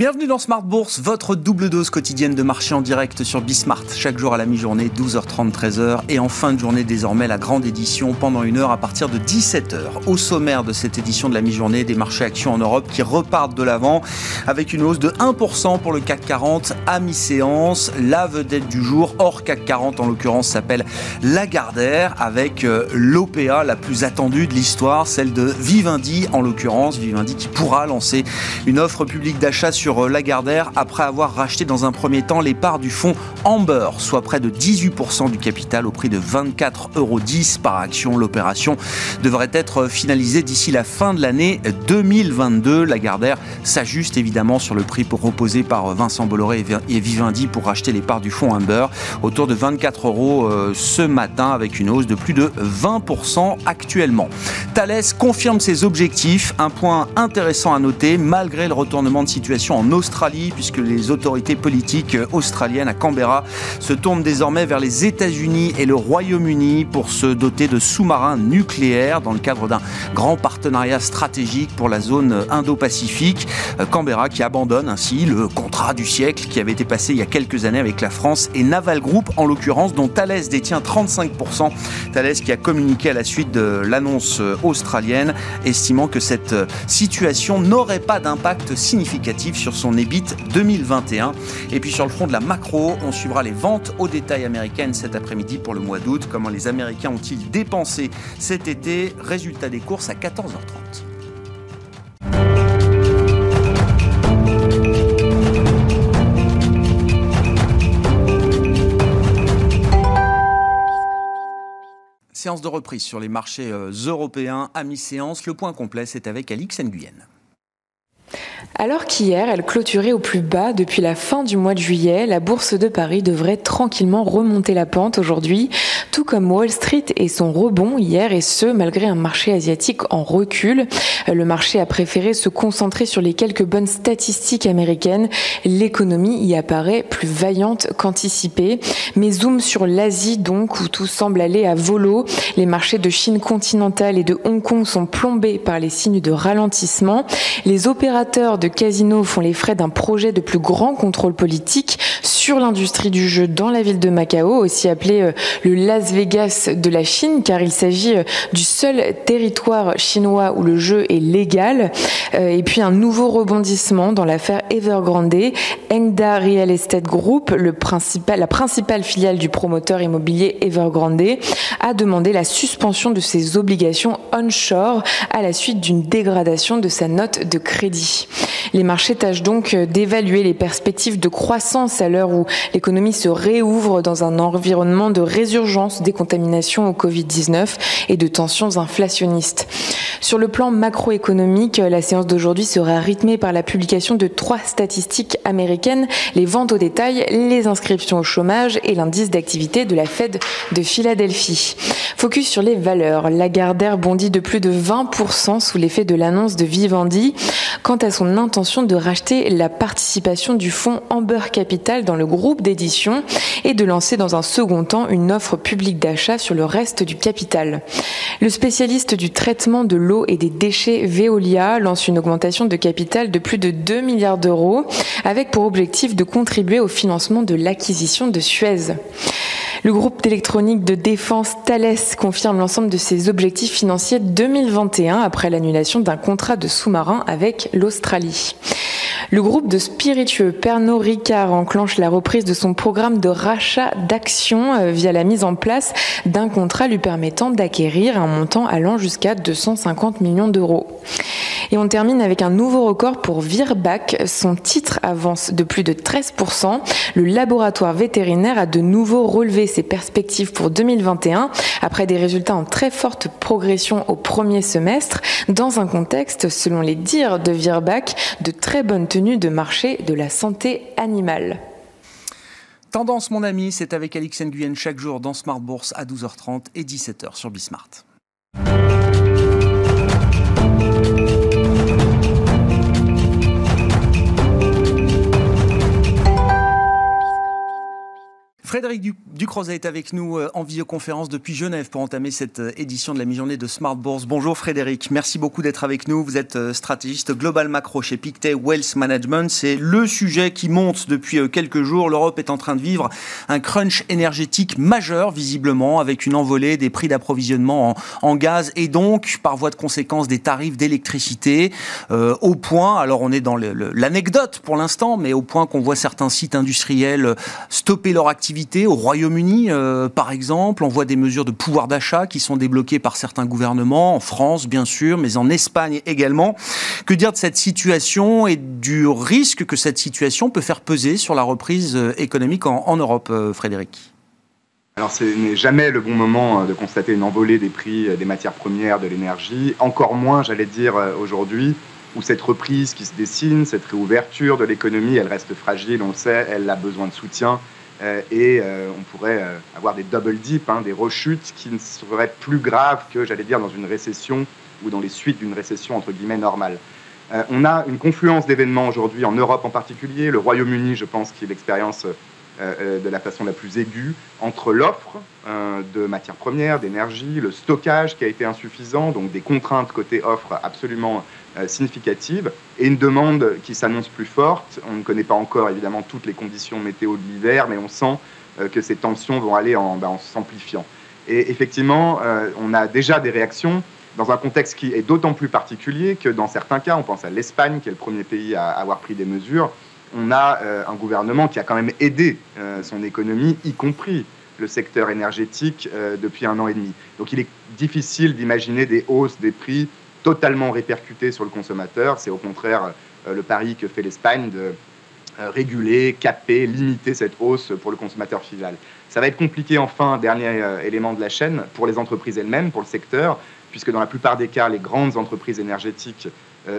Bienvenue dans Smart Bourse, votre double dose quotidienne de marché en direct sur Bismart. Chaque jour à la mi-journée, 12h30, 13h. Et en fin de journée, désormais, la grande édition pendant une heure à partir de 17h. Au sommaire de cette édition de la mi-journée, des marchés actions en Europe qui repartent de l'avant avec une hausse de 1% pour le CAC 40 à mi-séance. La vedette du jour, hors CAC 40 en l'occurrence, s'appelle Lagardère avec euh, l'OPA la plus attendue de l'histoire, celle de Vivendi en l'occurrence. Vivendi qui pourra lancer une offre publique d'achat sur euh, Lagardère après avoir racheté dans un premier temps les parts du fonds Amber, soit près de 18% du capital au prix de 24,10 euros par action. L'opération devrait être finalisée d'ici la fin de l'année 2022. Lagardère s'ajuste évidemment sur le prix proposé par Vincent Bolloré et Vivendi pour racheter les parts du fonds Amber autour de 24 euros euh, ce matin avec une hausse de plus de 20% actuellement. Thales confirme ses objectifs, un point intéressant à noter malgré le retournement de situation en Australie, puisque les autorités politiques australiennes à Canberra se tournent désormais vers les États-Unis et le Royaume-Uni pour se doter de sous-marins nucléaires dans le cadre d'un grand partenariat stratégique pour la zone Indo-Pacifique. Canberra qui abandonne ainsi le contrat du siècle qui avait été passé il y a quelques années avec la France et Naval Group en l'occurrence, dont Thales détient 35%. Thales qui a communiqué à la suite de l'annonce australienne, estimant que cette situation n'aurait pas d'impact significatif sur son EBIT 2021. Et puis sur le front de la macro, on suivra les ventes au détail américaines cet après-midi pour le mois d'août. Comment les Américains ont-ils dépensé cet été? Résultat des courses à 14h30. Séance de reprise sur les marchés euh, européens à mi-séance. Le point complet, c'est avec Alix Nguyen. Alors qu'hier, elle clôturait au plus bas depuis la fin du mois de juillet, la bourse de Paris devrait tranquillement remonter la pente aujourd'hui, tout comme Wall Street et son rebond hier, et ce, malgré un marché asiatique en recul. Le marché a préféré se concentrer sur les quelques bonnes statistiques américaines. L'économie y apparaît plus vaillante qu'anticipée. Mais zoom sur l'Asie donc, où tout semble aller à volo. Les marchés de Chine continentale et de Hong Kong sont plombés par les signes de ralentissement. Les opérateurs de casinos font les frais d'un projet de plus grand contrôle politique sur l'industrie du jeu dans la ville de Macao, aussi appelé euh, le Las Vegas de la Chine, car il s'agit euh, du seul territoire chinois où le jeu est légal. Euh, et puis un nouveau rebondissement dans l'affaire Evergrande. Engda Real Estate Group, la principale filiale du promoteur immobilier Evergrande, a demandé la suspension de ses obligations onshore à la suite d'une dégradation de sa note de crédit. Les marchés tâchent donc d'évaluer les perspectives de croissance à l'heure où l'économie se réouvre dans un environnement de résurgence des contaminations au Covid-19 et de tensions inflationnistes. Sur le plan macroéconomique, la séance d'aujourd'hui sera rythmée par la publication de trois statistiques américaines, les ventes au détail, les inscriptions au chômage et l'indice d'activité de la Fed de Philadelphie. Focus sur les valeurs. Lagardère bondit de plus de 20% sous l'effet de l'annonce de Vivendi quant à son intention de racheter la participation du fonds Amber Capital dans le groupe d'édition et de lancer dans un second temps une offre publique d'achat sur le reste du capital. Le spécialiste du traitement de l'eau et des déchets Veolia lance une augmentation de capital de plus de 2 milliards d'euros avec pour objectif de contribuer au financement de l'acquisition de Suez. Le groupe d'électronique de défense Thales confirme l'ensemble de ses objectifs financiers 2021 après l'annulation d'un contrat de sous-marin avec l'Australie. Le groupe de spiritueux Pernod Ricard enclenche la reprise de son programme de rachat d'actions euh, via la mise en place d'un contrat lui permettant d'acquérir un montant allant jusqu'à 250 millions d'euros. Et on termine avec un nouveau record pour Virbac. Son titre avance de plus de 13%. Le laboratoire vétérinaire a de nouveau relevé ses perspectives pour 2021 après des résultats en très forte progression au premier semestre dans un contexte, selon les dires de Virbac, de très bonne tenue de marché de la santé animale. Tendance, mon ami, c'est avec Alix Nguyen chaque jour dans Smart Bourse à 12h30 et 17h sur Bismart. Frédéric Ducrozet est avec nous euh, en visioconférence depuis Genève pour entamer cette euh, édition de la mi-journée de Smart Bourse. Bonjour Frédéric, merci beaucoup d'être avec nous. Vous êtes euh, stratégiste global macro chez Pictet Wealth Management. C'est le sujet qui monte depuis quelques jours. L'Europe est en train de vivre un crunch énergétique majeur, visiblement, avec une envolée des prix d'approvisionnement en, gaz et donc, par voie de conséquence, des tarifs d'électricité au point, alors on est dans l'anecdote pour l'instant, mais au point qu'on voit certains sites industriels stopper leur activité au Royaume-Uni, euh, par exemple, on voit des mesures de pouvoir d'achat qui sont débloquées par certains gouvernements, en France bien sûr, mais en Espagne également. Que dire de cette situation et du risque que cette situation peut faire peser sur la reprise euh, économique en, Europe, euh, Frédéric? Alors ce n'est jamais le bon moment de constater une envolée des prix des matières premières, de l'énergie, encore moins, j'allais dire, aujourd'hui, où cette reprise qui se dessine, cette réouverture de l'économie, elle reste fragile, on sait, elle a besoin de soutien. Euh, et euh, on pourrait euh, avoir des double dips, hein, des rechutes qui ne seraient plus graves que, j'allais dire, dans une récession ou dans les suites d'une récession entre guillemets normale. on a une confluence d'événements aujourd'hui en Europe en particulier, le Royaume-Uni, je pense, qui l'expérience de la façon la plus aiguë, entre l'offre de matières premières, d'énergie, le stockage qui a été insuffisant, donc des contraintes côté offre absolument significative et une demande qui s'annonce plus forte. On ne connaît pas encore évidemment toutes les conditions météo de l'hiver, mais on sent euh, que ces tensions vont aller en, ben, s'amplifiant. Et effectivement, euh, on a déjà des réactions dans un contexte qui est d'autant plus particulier que dans certains cas, on pense à l'Espagne, qui est le premier pays à avoir pris des mesures, on a un gouvernement qui a quand même aidé son économie, y compris le secteur énergétique, depuis un an et demi. Donc il est difficile d'imaginer des hausses des prix totalement répercuté sur le consommateur. C'est au contraire euh, le pari que fait l'Espagne de euh, réguler, caper, limiter cette hausse pour le consommateur final. Ça va être compliqué enfin, dernier euh, élément de la chaîne, pour les entreprises elles-mêmes, pour le secteur, puisque dans la plupart des cas, les grandes entreprises énergétiques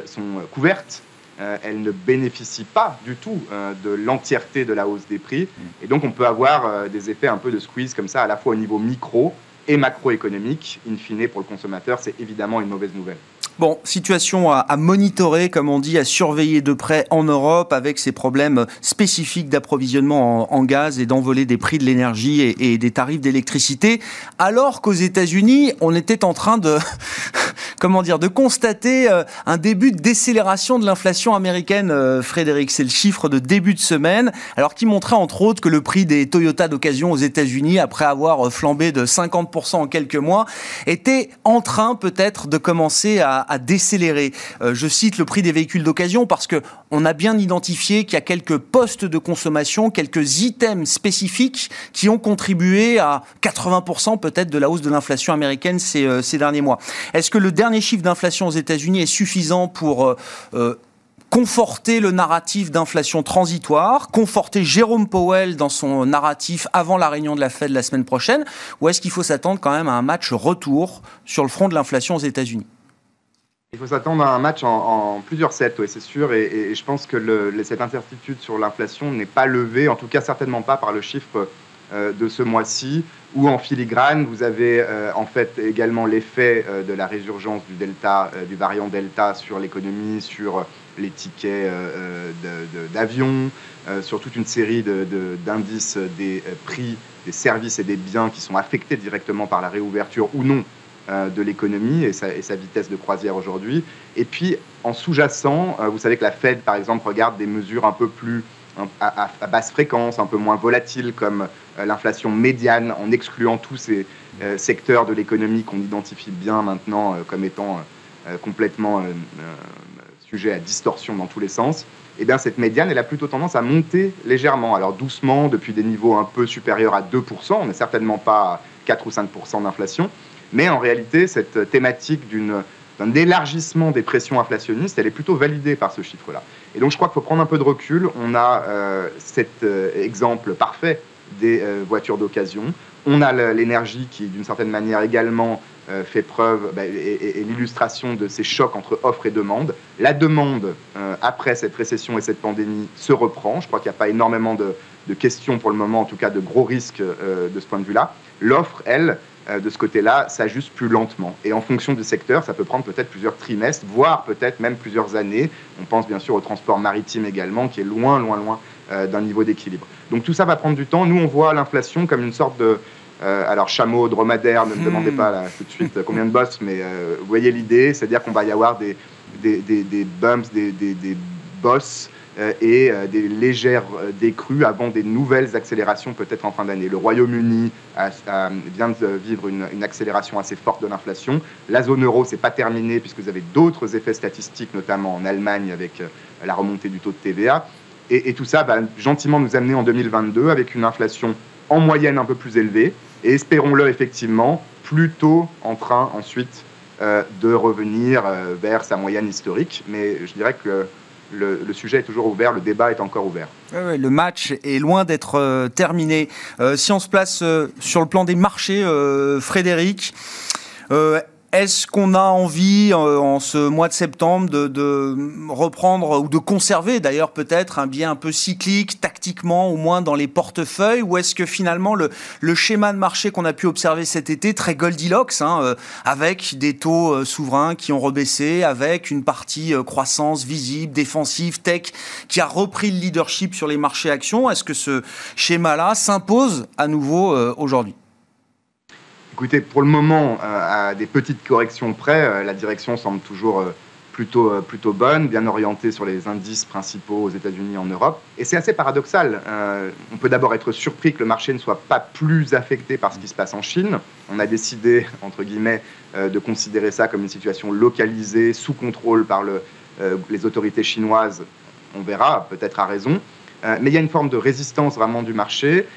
sont couvertes. elles ne bénéficient pas du tout de l'entièreté de la hausse des prix. Et donc on peut avoir des effets un peu de squeeze comme ça, à la fois au niveau micro, et macroéconomique, in fine, pour le consommateur, c'est évidemment une mauvaise nouvelle. Bon, situation à, monitorer, comme on dit, à surveiller de près en Europe avec ces problèmes spécifiques d'approvisionnement en, gaz et d'envolée des prix de l'énergie et, et, des tarifs d'électricité, alors qu'aux États-Unis, on était en train de comment dire, de constater euh, un début de décélération de l'inflation américaine, euh, Frédéric. C'est le chiffre de début de semaine, alors qui montrait entre autres que le prix des Toyota d'occasion aux États-Unis, après avoir euh, flambé de 50% en quelques mois, était en train peut-être de commencer à, décélérer. je cite le prix des véhicules d'occasion parce que on a bien identifié qu'il y a quelques postes de consommation, quelques items spécifiques qui ont contribué à 80% peut-être de la hausse de l'inflation américaine ces, ces derniers mois. Est-ce que le dernier chiffre d'inflation aux États-Unis est suffisant pour euh, euh, conforter le narratif d'inflation transitoire, conforter Jérôme Powell dans son narratif avant la réunion de la Fed la semaine prochaine, ou est-ce qu'il faut s'attendre quand même à un match retour sur le front de l'inflation aux États-Unis? Il faut s'attendre à un match en, plusieurs sets, oui, c'est sûr, et, je pense que cette incertitude sur l'inflation n'est pas levée, en tout cas certainement pas par le chiffre euh, de ce mois-ci, où en filigrane, vous avez euh, en fait également l'effet euh, de la résurgence du delta, du variant delta sur l'économie, sur les tickets d'avion, sur toute une série d'indices des prix des services et des biens qui sont affectés directement par la réouverture ou non de l'économie et sa, vitesse de croisière aujourd'hui. Et puis, en sous-jacent, vous savez que la Fed, par exemple, regarde des mesures un peu plus à, basse fréquence, un peu moins volatile, comme euh, l'inflation médiane, en excluant tous ces euh, secteurs de l'économie qu'on identifie bien maintenant euh, comme étant complètement sujet à distorsion dans tous les sens, et eh bien cette médiane, elle a plutôt tendance à monter légèrement. Alors doucement, depuis des niveaux un peu supérieurs à 2%, on n'est certainement pas à 4 ou 5% d'inflation, mais en réalité, cette thématique d'un élargissement des pressions inflationnistes, elle est plutôt validée par ce chiffre-là. Et donc je crois qu'il faut prendre un peu de recul. On a euh, cet euh, exemple parfait des euh, voitures d'occasion. On a l'énergie qui, d'une certaine manière, également fait preuve bah, et, l'illustration de ces chocs entre offre et demande. La demande, après cette récession et cette pandémie, se reprend. Je crois qu'il n'y a pas énormément de, questions pour le moment, en tout cas de gros risques de ce point de vue-là. L'offre, elle, euh, de ce côté-là s'ajuste plus lentement. Et en fonction du secteur, ça peut prendre peut-être plusieurs trimestres, voire peut-être même plusieurs années. On pense bien sûr au transport maritime également, qui est loin, loin, loin d'un niveau d'équilibre. Donc tout ça va prendre du temps. Nous, on voit l'inflation comme une sorte de... alors chameau, dromadaire, ne me demandez hmm. pas là, tout de suite combien de boss, mais vous voyez l'idée, c'est-à-dire qu'on va y avoir des, des, des, bumps, des, des bosses euh, et euh, des légères euh, décrues avant des nouvelles accélérations peut-être en fin d'année. Le Royaume-Uni vient de vivre une, accélération assez forte de l'inflation. La zone euro, c'est pas terminé puisque vous avez d'autres effets statistiques, notamment en Allemagne avec la remontée du taux de TVA. Et, tout ça va gentiment nous amener en 2022 avec une inflation en moyenne un peu plus élevée et espérons-le effectivement plutôt en train ensuite de revenir vers sa moyenne historique. Mais je dirais que le, sujet est toujours ouvert, le débat est encore ouvert. le match est loin d'être euh, terminé. Euh, si on se place euh, sur le plan des marchés, Frédéric, est-ce qu'on a envie, euh, en ce mois de septembre, de, reprendre ou de conserver d'ailleurs peut-être un biais un peu cyclique, tactiquement, au moins dans les portefeuilles Ou est-ce que finalement le, schéma de marché qu'on a pu observer cet été, très Goldilocks, hein, euh, avec des taux euh, souverains qui ont rebaissé, avec une partie croissance visible, défensive, tech, qui a repris le leadership sur les marchés actions, est-ce que ce schéma-là s'impose à nouveau aujourd'hui? Écoutez, pour le moment, euh, à des petites corrections près, euh, la direction semble toujours euh, plutôt, plutôt bonne, bien orientée sur les indices principaux aux États-Unis et en Europe. Et c'est assez paradoxal. on peut d'abord être surpris que le marché ne soit pas plus affecté par ce qui se passe en Chine. On a décidé, entre guillemets, de considérer ça comme une situation localisée, sous contrôle par le, les autorités chinoises. On verra, peut-être à raison. mais il y a une forme de résistance vraiment du marché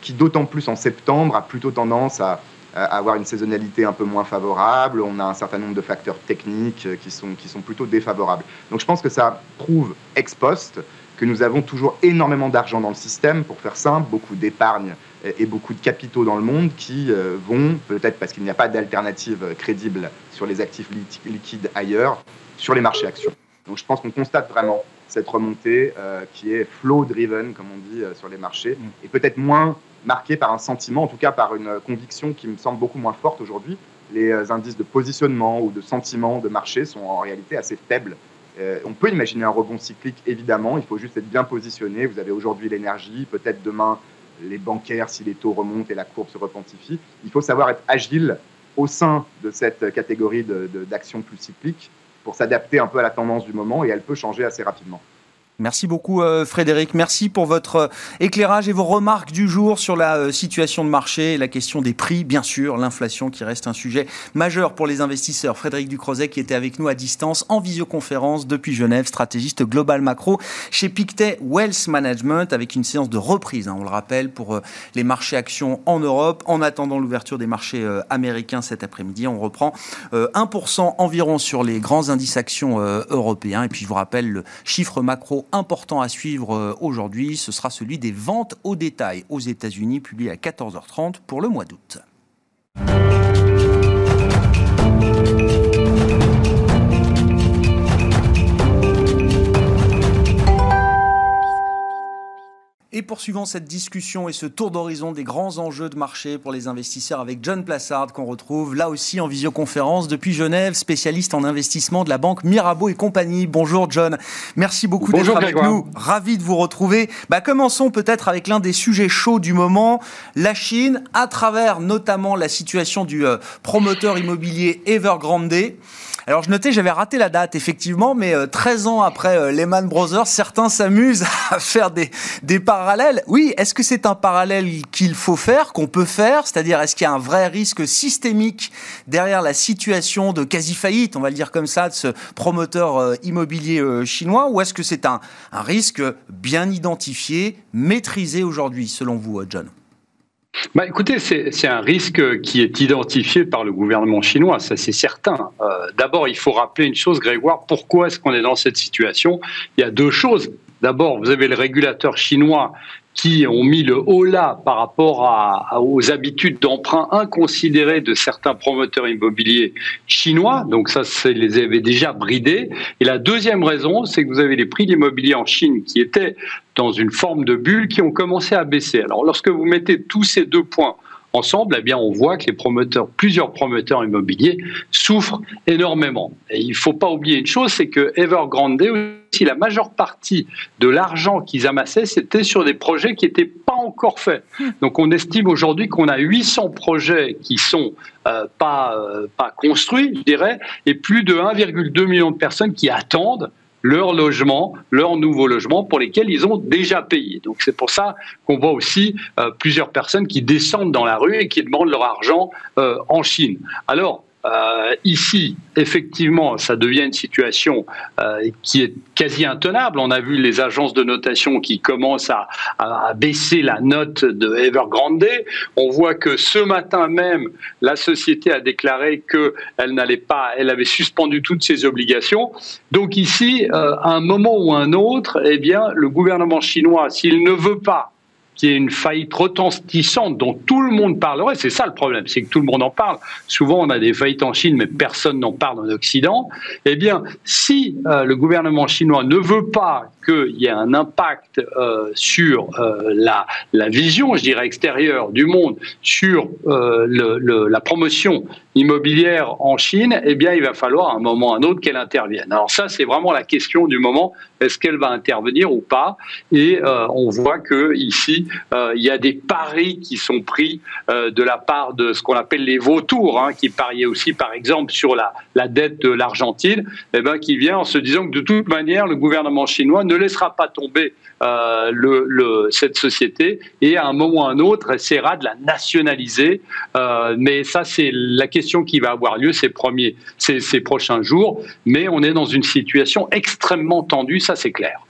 qui, d'autant plus en septembre, a plutôt tendance à avoir une saisonnalité un peu moins favorable. On a un certain nombre de facteurs techniques euh, qui sont, qui sont plutôt défavorables. Donc je pense que ça prouve ex post que nous avons toujours énormément d'argent dans le système, pour faire simple, beaucoup d'épargne et beaucoup de capitaux dans le monde qui euh, vont, peut-être parce qu'il n'y a pas d'alternative crédible sur les actifs liquides ailleurs, sur les marchés actions. Donc je pense qu'on constate vraiment cette remontée qui est flow-driven, comme on dit sur les marchés, mm. et peut-être moins marqué par un sentiment, en tout cas par une conviction qui me semble beaucoup moins forte aujourd'hui. Les euh, indices de positionnement ou de sentiment de marché sont en réalité assez faibles. Euh, on peut imaginer un rebond cyclique, évidemment, il faut juste être bien positionné. Vous avez aujourd'hui l'énergie, peut-être demain les bancaires si les taux remontent et la courbe se repentifie. Il faut savoir être agile au sein de cette catégorie d'actions plus cycliques pour s'adapter un peu à la tendance du moment et elle peut changer assez rapidement. Merci beaucoup euh, Frédéric. Merci pour votre euh, éclairage et vos remarques du jour sur la euh, situation de marché la question des prix, bien sûr, l'inflation qui reste un sujet majeur pour les investisseurs. Frédéric Ducrozet qui était avec nous à distance en visioconférence depuis Genève, stratégiste global macro chez Pictet Wealth Management avec une séance de reprise, hein, on le rappelle, pour les marchés actions en Europe. En attendant l'ouverture des marchés américains cet après-midi, on reprend 1% environ sur les grands indices actions européens. Et puis je vous rappelle le chiffre macro important à suivre euh, aujourd'hui, ce sera celui des ventes au détail aux États-Unis, publié à 14h30 pour le mois d'août. Et poursuivons cette discussion et ce tour d'horizon des grands enjeux de marché pour les investisseurs avec John Plassard qu'on retrouve là aussi en visioconférence depuis Genève, spécialiste en investissement de la banque Mirabeau et compagnie. Bonjour John, merci beaucoup d'être avec nous, ravi de vous retrouver. Bah, commençons peut-être avec l'un des sujets chauds du moment, la Chine, à travers notamment la situation du euh, promoteur immobilier Evergrande. Alors je notais, j'avais raté la date effectivement, mais 13 euh, ans après euh, Lehman Brothers, certains s'amusent à faire des, des parallèles. Oui, est-ce que c'est un parallèle qu'il faut faire, qu'on peut faire? C'est-à-dire, est-ce qu'il y a un vrai risque systémique derrière la situation de quasi-faillite, on va le dire comme ça, de ce promoteur euh, immobilier chinois? Ou est-ce que c'est un, un risque bien identifié, maîtrisé aujourd'hui, selon vous, John? Bah, écoutez, c'est un risque qui est identifié par le gouvernement chinois, ça c'est certain. Euh, d'abord, il faut rappeler une chose, Grégoire, pourquoi est-ce qu'on est dans cette situation? Il y a deux choses. D'abord, vous avez le régulateur chinois qui ont mis le haut là par rapport aux habitudes d'emprunt inconsidérées de certains promoteurs immobiliers chinois. Donc ça, ça les avait déjà bridés. Et la deuxième raison, c'est que vous avez les prix de l'immobilier en Chine qui étaient dans une forme de bulle qui ont commencé à baisser. Alors lorsque vous mettez tous ces deux points ensemble, eh bien, on voit que les promoteurs, plusieurs promoteurs immobiliers souffrent énormément. Et il ne faut pas oublier une chose, c'est que Evergrande aussi, la majeure partie de l'argent qu'ils amassaient, c'était sur des projets qui n'étaient pas encore faits. Donc, on estime aujourd'hui qu'on a 800 projets qui sont euh, pas, euh, pas construits, je dirais, et plus de 1,2 million de personnes qui attendent leur logement, leur nouveau logement pour lesquels ils ont déjà payé. Donc c'est pour ça qu'on voit aussi euh, plusieurs personnes qui descendent dans la rue et qui demandent leur argent euh, en Chine. Alors, euh, ici, effectivement, ça devient une situation euh, qui est quasi intenable. On a vu les agences de notation qui commencent à, à, baisser la note de Evergrande. On voit que ce matin même, la société a déclaré qu'elle n'allait pas, elle avait suspendu toutes ses obligations. Donc ici, euh, à un moment ou un autre, eh bien, le gouvernement chinois, s'il ne veut pas qui est une faillite retentissante dont tout le monde parlerait. C'est ça le problème, c'est que tout le monde en parle. Souvent, on a des faillites en Chine, mais personne n'en parle en Occident. Eh bien, si euh, le gouvernement chinois ne veut pas qu'il y ait un impact euh, sur euh, la, la, vision, je dirais, extérieure du monde, sur la promotion immobilière en Chine, eh bien, il va falloir à un moment ou à un autre qu'elle intervienne. Alors ça, c'est vraiment la question du moment. Est-ce qu'elle va intervenir ou pas. Et euh, on voit que ici, euh, il y a des paris qui sont pris de la part de ce qu'on appelle les vautours, hein, qui pariaient aussi, par exemple, sur la, la dette de l'Argentine, eh ben, qui vient en se disant que de toute manière, le gouvernement chinois ne laissera pas tomber euh, cette société et à un moment ou à un autre essaiera de la nationaliser. Euh, mais ça, c'est la question qui va avoir lieu ces, premiers, ces prochains jours. Mais on est dans une situation extrêmement tendue, ça c'est clair.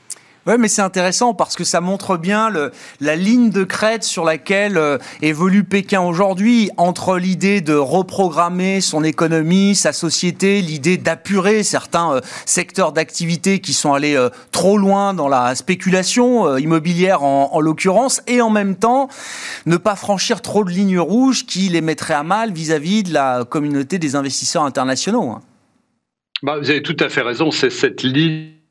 Ouais, mais c'est intéressant parce que ça montre bien le, la ligne de crête sur laquelle euh, évolue Pékin aujourd'hui entre l'idée de reprogrammer son économie, sa société, l'idée d'apurer certains euh, secteurs d'activité qui sont allés euh, trop loin dans la spéculation euh, immobilière en, en l'occurrence, et en même temps ne pas franchir trop de lignes rouges qui les mettraient à mal vis-à-vis -vis de la communauté des investisseurs internationaux. Hein. Bah, vous avez tout à fait raison, c'est cette ligne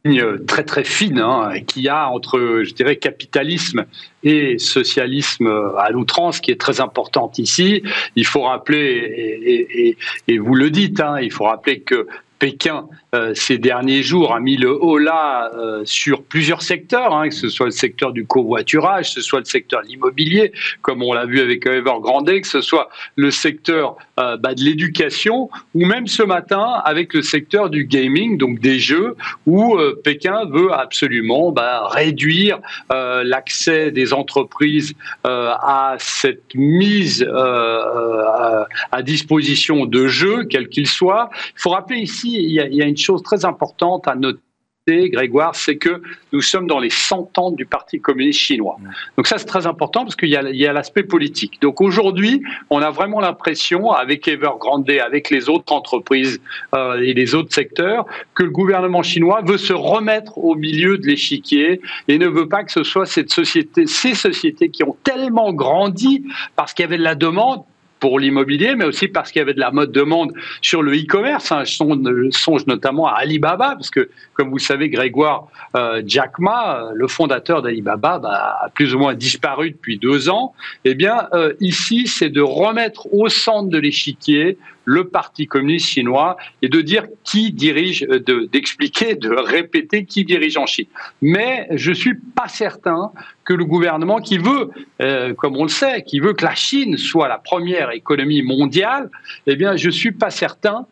très très fine hein, qu'il y a entre, je dirais, capitalisme et socialisme à l'outrance, qui est très importante ici. Il faut rappeler, et, et, et vous le dites, hein, il faut rappeler que Pékin, euh, ces derniers jours, a mis le haut là euh, sur plusieurs secteurs, hein, que ce soit le secteur du covoiturage, que ce soit le secteur de l'immobilier, comme on l'a vu avec Evergrande, que ce soit le secteur euh, bah, de l'éducation, ou même ce matin avec le secteur du gaming, donc des jeux, où euh, Pékin veut absolument bah, réduire l'accès des entreprises à cette mise à disposition de jeux, quels qu'ils soient. Il faut rappeler ici il y, a, il y a une chose très importante à noter. Grégoire, c'est que nous sommes dans les 100 ans du Parti communiste chinois. Donc ça, c'est très important parce qu'il y a, a l'aspect politique. Donc aujourd'hui, on a vraiment l'impression, avec Evergrande, avec les autres entreprises euh, et les autres secteurs, que le gouvernement chinois veut se remettre au milieu de l'échiquier et ne veut pas que ce soit cette société, ces sociétés qui ont tellement grandi parce qu'il y avait de la demande, pour l'immobilier, mais aussi parce qu'il y avait de la mode demande sur le e-commerce. Hein. Je, songe, notamment à Alibaba, parce que, comme vous savez, Grégoire euh, Jack Ma, le fondateur d'Alibaba, bah, a plus ou moins disparu depuis deux ans. Eh bien, euh, ici, c'est de remettre au centre de l'échiquier le Parti communiste chinois et de dire qui dirige, euh, d'expliquer, de, répéter qui dirige en Chine. Mais je suis pas certain que le gouvernement qui veut, euh, comme on le sait, qui veut que la Chine soit la première économie mondiale, eh bien, je suis pas certain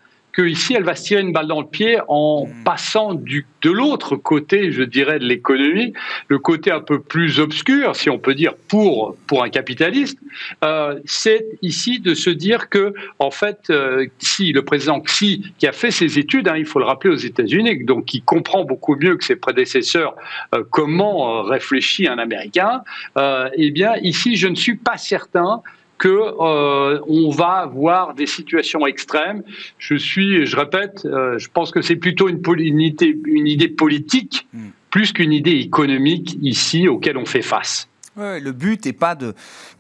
ici, elle va se tirer une balle dans le pied en hmm. passant du, de l'autre côté, je dirais, de l'économie, le côté un peu plus obscur, si on peut dire, pour, pour un capitaliste, euh, c'est ici de se dire que, en fait, euh, si le président Xi, qui a fait ses études, hein, il faut le rappeler aux États-Unis, donc qui comprend beaucoup mieux que ses prédécesseurs euh, comment réfléchit un Américain, eh bien, ici, je ne suis pas certain que euh, on va avoir des situations extrêmes. Je suis, je répète, euh, je pense que c'est plutôt une, une, idée, une idée politique mm. plus qu'une idée économique ici auquel on fait face. Le but n'est pas de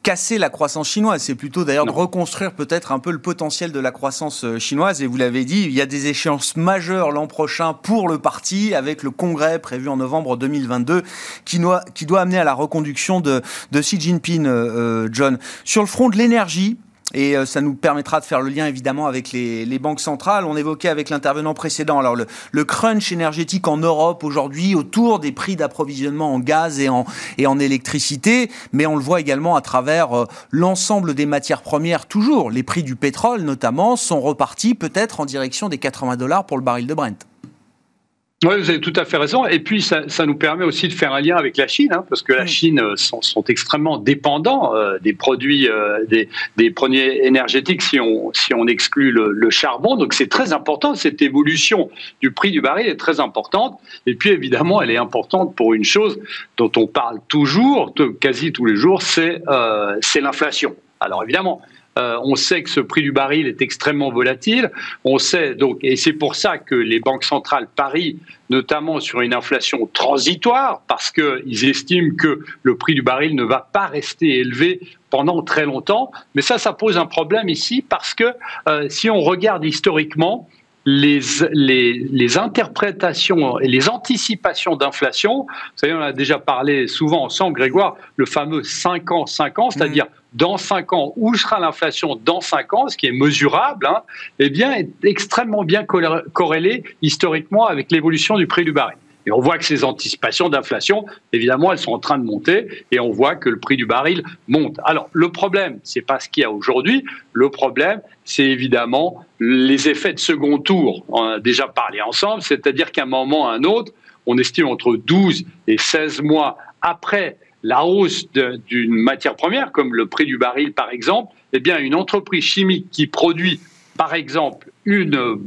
casser la croissance chinoise, c'est plutôt d'ailleurs de reconstruire peut-être un peu le potentiel de la croissance euh, chinoise. Et vous l'avez dit, il y a des échéances majeures l'an prochain pour le parti, avec le congrès prévu en novembre 2022, qui doit, qui doit amener à la reconduction de, de Xi Jinping, euh, euh, John. Sur le front de l'énergie, et euh, ça nous permettra de faire le lien évidemment avec les, banques centrales. On évoquait avec l'intervenant précédent alors le, crunch énergétique en Europe aujourd'hui autour des prix d'approvisionnement en gaz et en, et en électricité, mais on le voit également à travers euh, l'ensemble des matières premières toujours. Les prix du pétrole notamment sont repartis peut-être en direction des 80 dollars pour le baril de Brent. Oui, vous avez tout à fait raison. Et puis, ça, ça, nous permet aussi de faire un lien avec la Chine, hein, parce que la Chine euh, sont, sont extrêmement dépendants euh, des produits, euh, des, des, produits énergétiques si on, si on exclut le, le charbon. Donc, c'est très important. Cette évolution du prix du baril est très importante. Et puis, évidemment, elle est importante pour une chose dont on parle toujours, quasi tous les jours, c'est euh, l'inflation. Alors, évidemment, euh, on sait que ce prix du baril est extrêmement volatile. On sait donc, et c'est pour ça que les banques centrales parient notamment sur une inflation transitoire, parce qu'ils estiment que le prix du baril ne va pas rester élevé pendant très longtemps. Mais ça, ça pose un problème ici, parce que euh, si on regarde historiquement, les, les, interprétations et les anticipations d'inflation, vous savez, on a déjà parlé souvent ensemble, Grégoire, le fameux 5 ans, 5 ans, c'est-à-dire dans 5 ans, où sera l'inflation dans 5 ans, ce qui est mesurable, hein, eh bien, est extrêmement bien corrélé historiquement avec l'évolution du prix du baril. Et on voit que ces anticipations d'inflation, évidemment, elles sont en train de monter et on voit que le prix du baril monte. Alors, le problème, c'est pas ce qu'il y a aujourd'hui. Le problème, c'est évidemment les effets de second tour. On a déjà parlé ensemble, c'est-à-dire qu'à un moment ou à un autre, on estime entre 12 et 16 mois après la hausse d'une matière première, comme le prix du baril par exemple, eh bien une entreprise chimique qui produit par exemple une,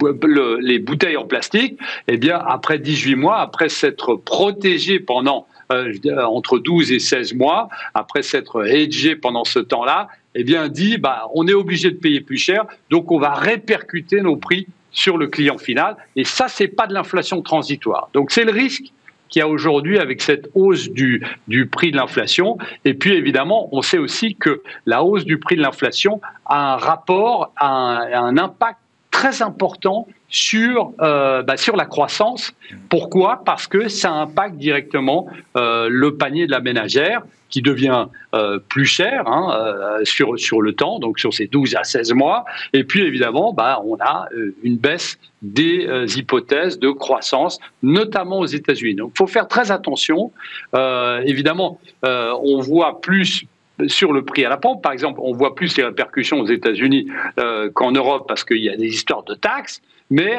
les bouteilles en plastique, eh bien après 18 mois, après s'être protégé pendant euh, entre 12 et 16 mois, après s'être hedgé pendant ce temps-là, eh bien dit bah on est obligé de payer plus cher, donc on va répercuter nos prix sur le client final et ça c'est pas de l'inflation transitoire. Donc c'est le risque qu'il y a aujourd'hui avec cette hausse du, du prix de l'inflation. Et puis évidemment, on sait aussi que la hausse du prix de l'inflation a un rapport, a un, impact très important sur, euh, bah, sur la croissance. Pourquoi? Parce que ça impacte directement euh, le panier de la ménagère qui devient euh, plus cher hein, sur, sur le temps, donc sur ces 12 à 16 mois. Et puis évidemment, bah, on a une baisse des hypothèses de croissance, notamment aux États-Unis. Donc il faut faire très attention. évidemment, on voit plus sur le prix à la pompe, par exemple, on voit plus les répercussions aux États-Unis qu'en Europe parce qu'il y a des histoires de taxes, mais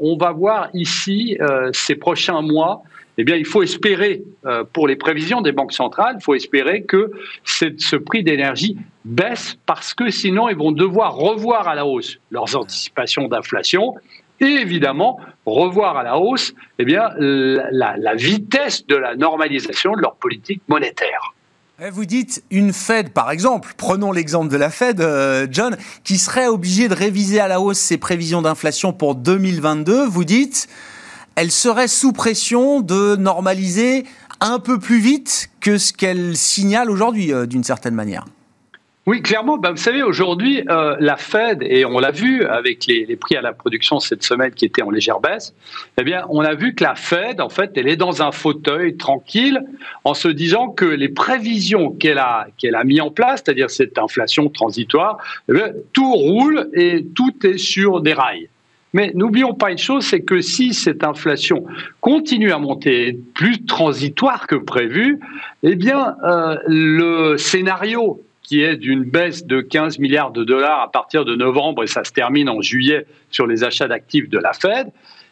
on va voir ici ces prochains mois eh bien, il faut espérer, euh, pour les prévisions des banques centrales, il faut espérer que ce prix d'énergie baisse parce que sinon, ils vont devoir revoir à la hausse leurs anticipations d'inflation et évidemment revoir à la hausse eh la, vitesse de la normalisation de leur politique monétaire. Eh, vous dites une Fed, par exemple, prenons l'exemple de la Fed, euh, John, qui serait obligée de réviser à la hausse ses prévisions d'inflation pour 2022. Vous dites, elle serait sous pression de normaliser un peu plus vite que ce qu'elle signale aujourd'hui, euh, d'une certaine manière. Oui, clairement. Ben, vous savez, aujourd'hui, euh, la Fed, et on l'a vu avec les, prix à la production cette semaine qui étaient en légère baisse, eh bien, on a vu que la Fed, en fait, elle est dans un fauteuil tranquille en se disant que les prévisions qu'elle a, qu'elle a mis en place, c'est-à-dire cette inflation transitoire, eh tout roule et tout est sur des rails. Mais n'oublions pas une chose, c'est que si cette inflation continue à monter plus transitoire que prévu, eh bien, euh, le scénario qui est d'une baisse de 15 milliards de dollars à partir de novembre et ça se termine en juillet sur les achats d'actifs de la Fed,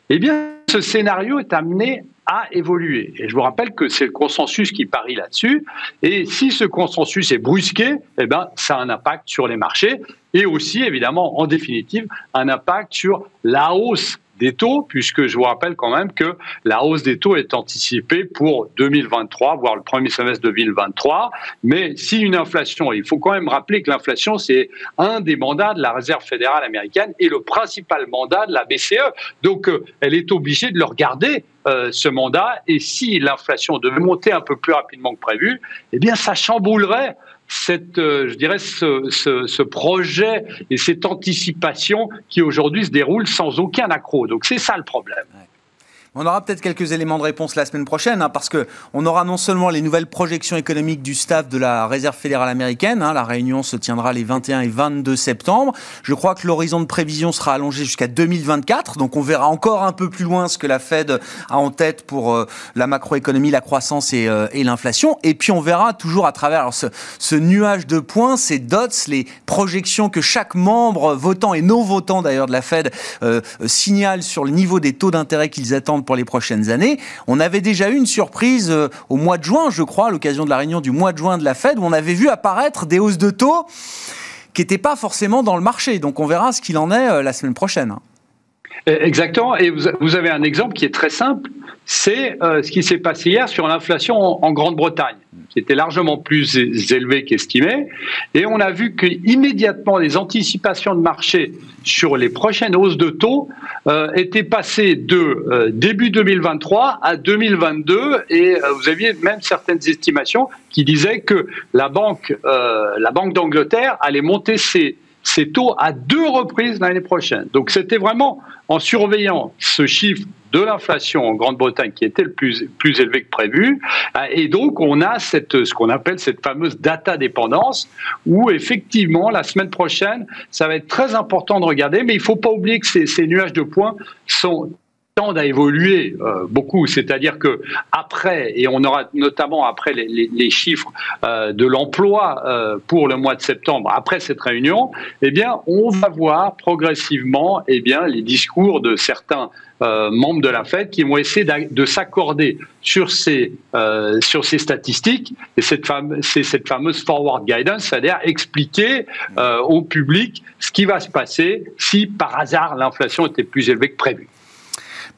eh bien, ce scénario est amené à évoluer. Et je vous rappelle que c'est le consensus qui parie là-dessus. Et si ce consensus est brusqué, eh ben, ça a un impact sur les marchés et aussi, évidemment, en définitive, un impact sur la hausse des taux, puisque je vous rappelle quand même que la hausse des taux est anticipée pour 2023, voire le premier semestre de 2023. Mais si une inflation, il faut quand même rappeler que l'inflation, c'est un des mandats de la Réserve fédérale américaine et le principal mandat de la BCE. Donc, euh, elle est obligée de le regarder ce mandat. Et si l'inflation devait monter un peu plus rapidement que prévu, eh bien, ça chamboulerait cette, je dirais, ce, ce, projet et cette anticipation qui aujourd'hui se déroule sans aucun accroc. Donc c'est ça le problème. On aura peut-être quelques éléments de réponse la semaine prochaine, hein, parce que on aura non seulement les nouvelles projections économiques du staff de la Réserve fédérale américaine, hein, la réunion se tiendra les 21 et 22 septembre. Je crois que l'horizon de prévision sera allongé jusqu'à 2024, donc on verra encore un peu plus loin ce que la Fed a en tête pour euh, la macroéconomie, la croissance euh, et, l'inflation. Et puis on verra toujours à travers ce, nuage de points, ces dots, les projections que chaque membre votant et non votant d'ailleurs de la Fed euh, signale sur le niveau des taux d'intérêt qu'ils attendent pour les prochaines années. On avait déjà eu une surprise euh, au mois de juin, je crois, à l'occasion de la réunion du mois de juin de la Fed, où on avait vu apparaître des hausses de taux qui n'étaient pas forcément dans le marché. Donc on verra ce qu'il en est euh, la semaine prochaine. Exactement. Et vous avez un exemple qui est très simple c'est euh, ce qui s'est passé hier sur l'inflation en, Grande-Bretagne. C'était largement plus élevé qu'estimé. Et on a vu qu'immédiatement, les anticipations de marché sur les prochaines hausses de taux euh, étaient passées de euh, début 2023 à 2022. Et vous aviez même certaines estimations qui disaient que la Banque, la banque d'Angleterre allait monter ses, ses taux à deux reprises l'année prochaine. Donc c'était vraiment en surveillant ce chiffre de l'inflation en Grande-Bretagne qui était le plus, plus élevé que prévu. Et donc, on a cette, ce qu'on appelle cette fameuse data dépendance où, effectivement, la semaine prochaine, ça va être très important de regarder, mais il ne faut pas oublier que ces, ces nuages de points sont tendent à évoluer euh, beaucoup. C'est-à-dire que après, et on aura notamment après les, chiffres euh, de l'emploi euh, pour le mois de septembre, après cette réunion, eh bien, on va voir progressivement, eh bien, les discours de certains membres de la Fed qui vont essayer de s'accorder sur ces sur ces statistiques et cette fameuse forward guidance, c'est-à-dire expliquer au public ce qui va se passer si par hasard l'inflation était plus élevée que prévu.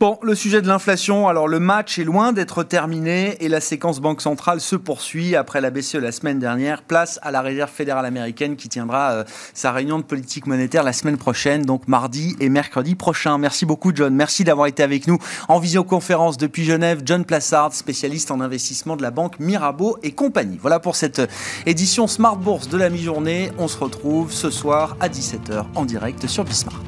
Bon, le sujet de l'inflation, alors le match est loin d'être terminé et la séquence Banque centrale se poursuit après la BCE la semaine dernière. Place à la Réserve fédérale américaine qui tiendra euh, sa réunion de politique monétaire la semaine prochaine, donc mardi et mercredi prochain. Merci beaucoup John, merci d'avoir été avec nous en visioconférence depuis Genève. John Plassard, spécialiste en investissement de la banque Mirabeau et compagnie. Voilà pour cette édition Smart Bourse de la mi-journée. On se retrouve ce soir à 17h en direct sur Bismart.